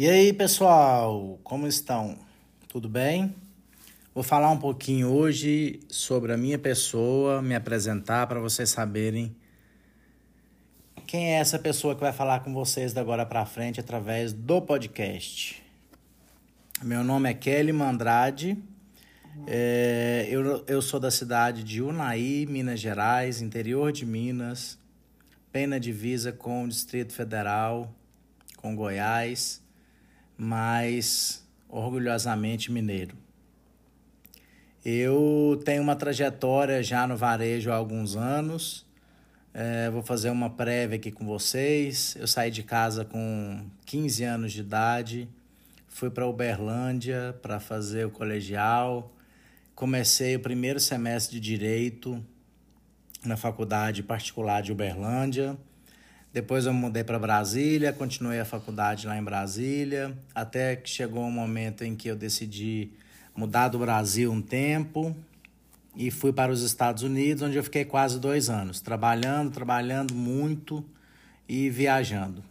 E aí, pessoal, como estão? Tudo bem? Vou falar um pouquinho hoje sobre a minha pessoa, me apresentar para vocês saberem quem é essa pessoa que vai falar com vocês da agora para frente através do podcast. Meu nome é Kelly Mandrade, é, eu, eu sou da cidade de Unai, Minas Gerais, interior de Minas, bem na divisa com o Distrito Federal, com Goiás mas orgulhosamente mineiro. Eu tenho uma trajetória já no varejo há alguns anos. É, vou fazer uma prévia aqui com vocês. Eu saí de casa com 15 anos de idade, fui para Uberlândia para fazer o colegial. Comecei o primeiro semestre de Direito na Faculdade Particular de Uberlândia. Depois eu mudei para Brasília, continuei a faculdade lá em Brasília, até que chegou um momento em que eu decidi mudar do Brasil um tempo e fui para os Estados Unidos, onde eu fiquei quase dois anos, trabalhando, trabalhando muito e viajando.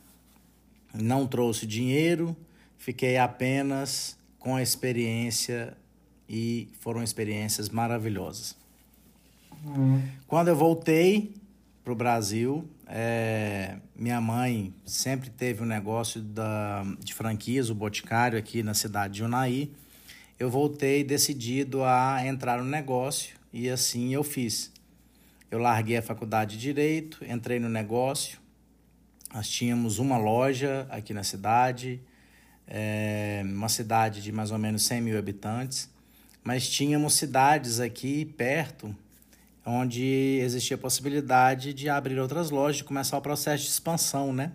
Não trouxe dinheiro, fiquei apenas com a experiência e foram experiências maravilhosas. Hum. Quando eu voltei para o Brasil, é, minha mãe sempre teve um negócio da, de franquias, o Boticário, aqui na cidade de Unai. Eu voltei decidido a entrar no negócio e assim eu fiz. Eu larguei a faculdade de Direito, entrei no negócio. Nós tínhamos uma loja aqui na cidade, é, uma cidade de mais ou menos 100 mil habitantes, mas tínhamos cidades aqui perto onde existia a possibilidade de abrir outras lojas, de começar o processo de expansão, né?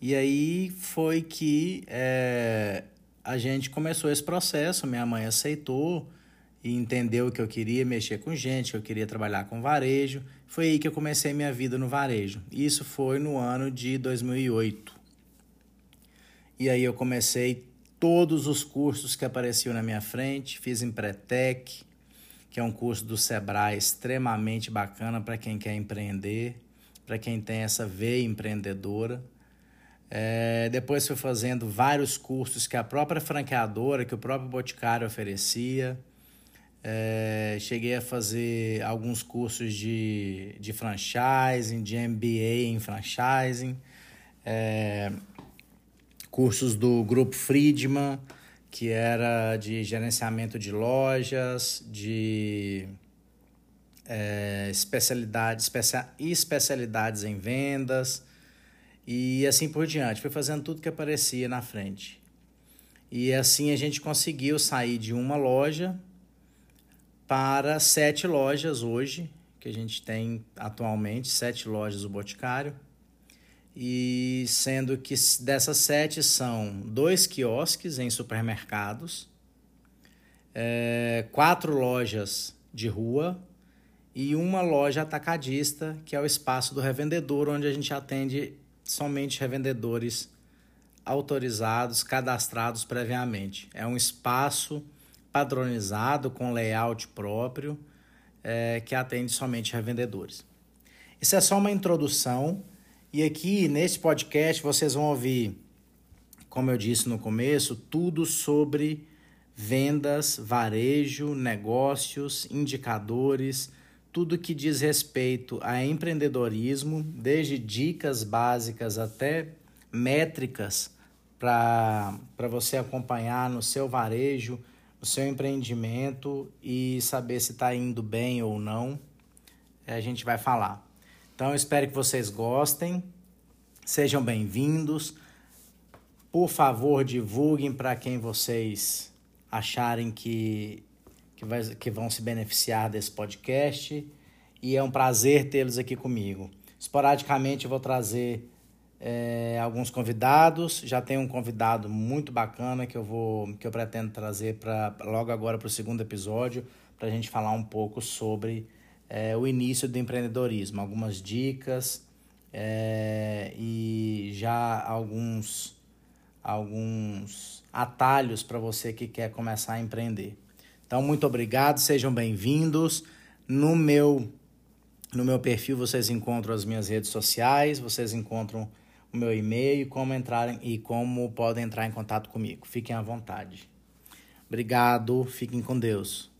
E aí foi que é, a gente começou esse processo, minha mãe aceitou e entendeu que eu queria mexer com gente, que eu queria trabalhar com varejo. Foi aí que eu comecei minha vida no varejo. Isso foi no ano de 2008. E aí eu comecei todos os cursos que apareciam na minha frente, fiz Empretec, que é um curso do Sebrae extremamente bacana para quem quer empreender, para quem tem essa veia empreendedora. É, depois fui fazendo vários cursos que a própria franqueadora, que o próprio Boticário oferecia. É, cheguei a fazer alguns cursos de, de franchising, de MBA em franchising, é, cursos do Grupo Friedman, que era de gerenciamento de lojas, de é, especialidades, especia, especialidades em vendas e assim por diante. Fui fazendo tudo que aparecia na frente. E assim a gente conseguiu sair de uma loja para sete lojas hoje, que a gente tem atualmente, sete lojas do Boticário e sendo que dessas sete são dois quiosques em supermercados, é, quatro lojas de rua e uma loja atacadista, que é o espaço do revendedor, onde a gente atende somente revendedores autorizados, cadastrados previamente. É um espaço padronizado, com layout próprio, é, que atende somente revendedores. Isso é só uma introdução e aqui nesse podcast vocês vão ouvir, como eu disse no começo, tudo sobre vendas, varejo, negócios, indicadores, tudo que diz respeito a empreendedorismo, desde dicas básicas até métricas para você acompanhar no seu varejo, no seu empreendimento e saber se está indo bem ou não. A gente vai falar. Então, eu espero que vocês gostem. Sejam bem-vindos. Por favor, divulguem para quem vocês acharem que, que, vai, que vão se beneficiar desse podcast. E é um prazer tê-los aqui comigo. Esporadicamente, eu vou trazer é, alguns convidados. Já tem um convidado muito bacana que eu vou que eu pretendo trazer para logo agora para o segundo episódio para a gente falar um pouco sobre é, o início do empreendedorismo, algumas dicas é, e já alguns, alguns atalhos para você que quer começar a empreender. Então, muito obrigado, sejam bem-vindos. No meu, no meu perfil vocês encontram as minhas redes sociais, vocês encontram o meu e-mail como entrar, e como podem entrar em contato comigo. Fiquem à vontade. Obrigado, fiquem com Deus.